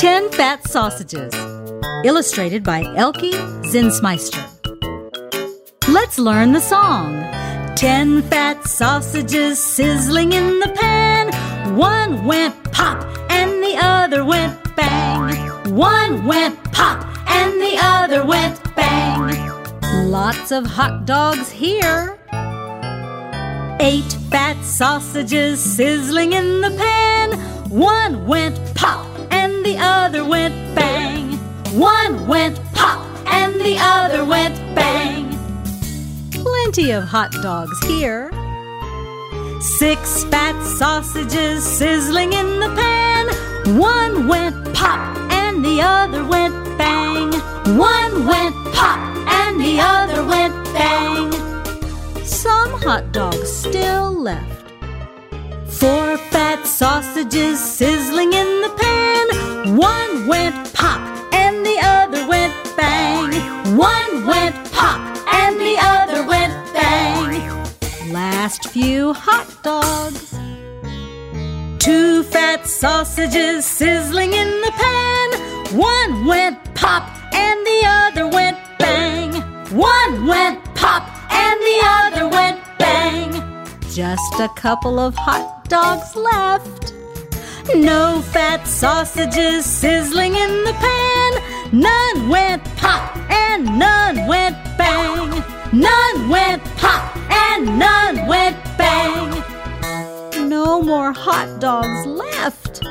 Ten Fat Sausages. Illustrated by Elke Zinsmeister. Let's learn the song. Ten fat sausages sizzling in the pan. One went pop and the other went bang. One went pop and the other went bang. Lots of hot dogs here. Eight fat sausages sizzling in the pan. One went pop the other went bang. One went pop and the other went bang. Plenty of hot dogs here. Six fat sausages sizzling in the pan. One went pop and the other went bang. One went pop and the other went bang. Some hot dogs still left. Four fat sausages sizzling in Last few hot dogs. Two fat sausages sizzling in the pan. One went pop and the other went bang. One went pop and the other went bang. Just a couple of hot dogs left. No fat sausages sizzling in the pan. None went more hot dogs left.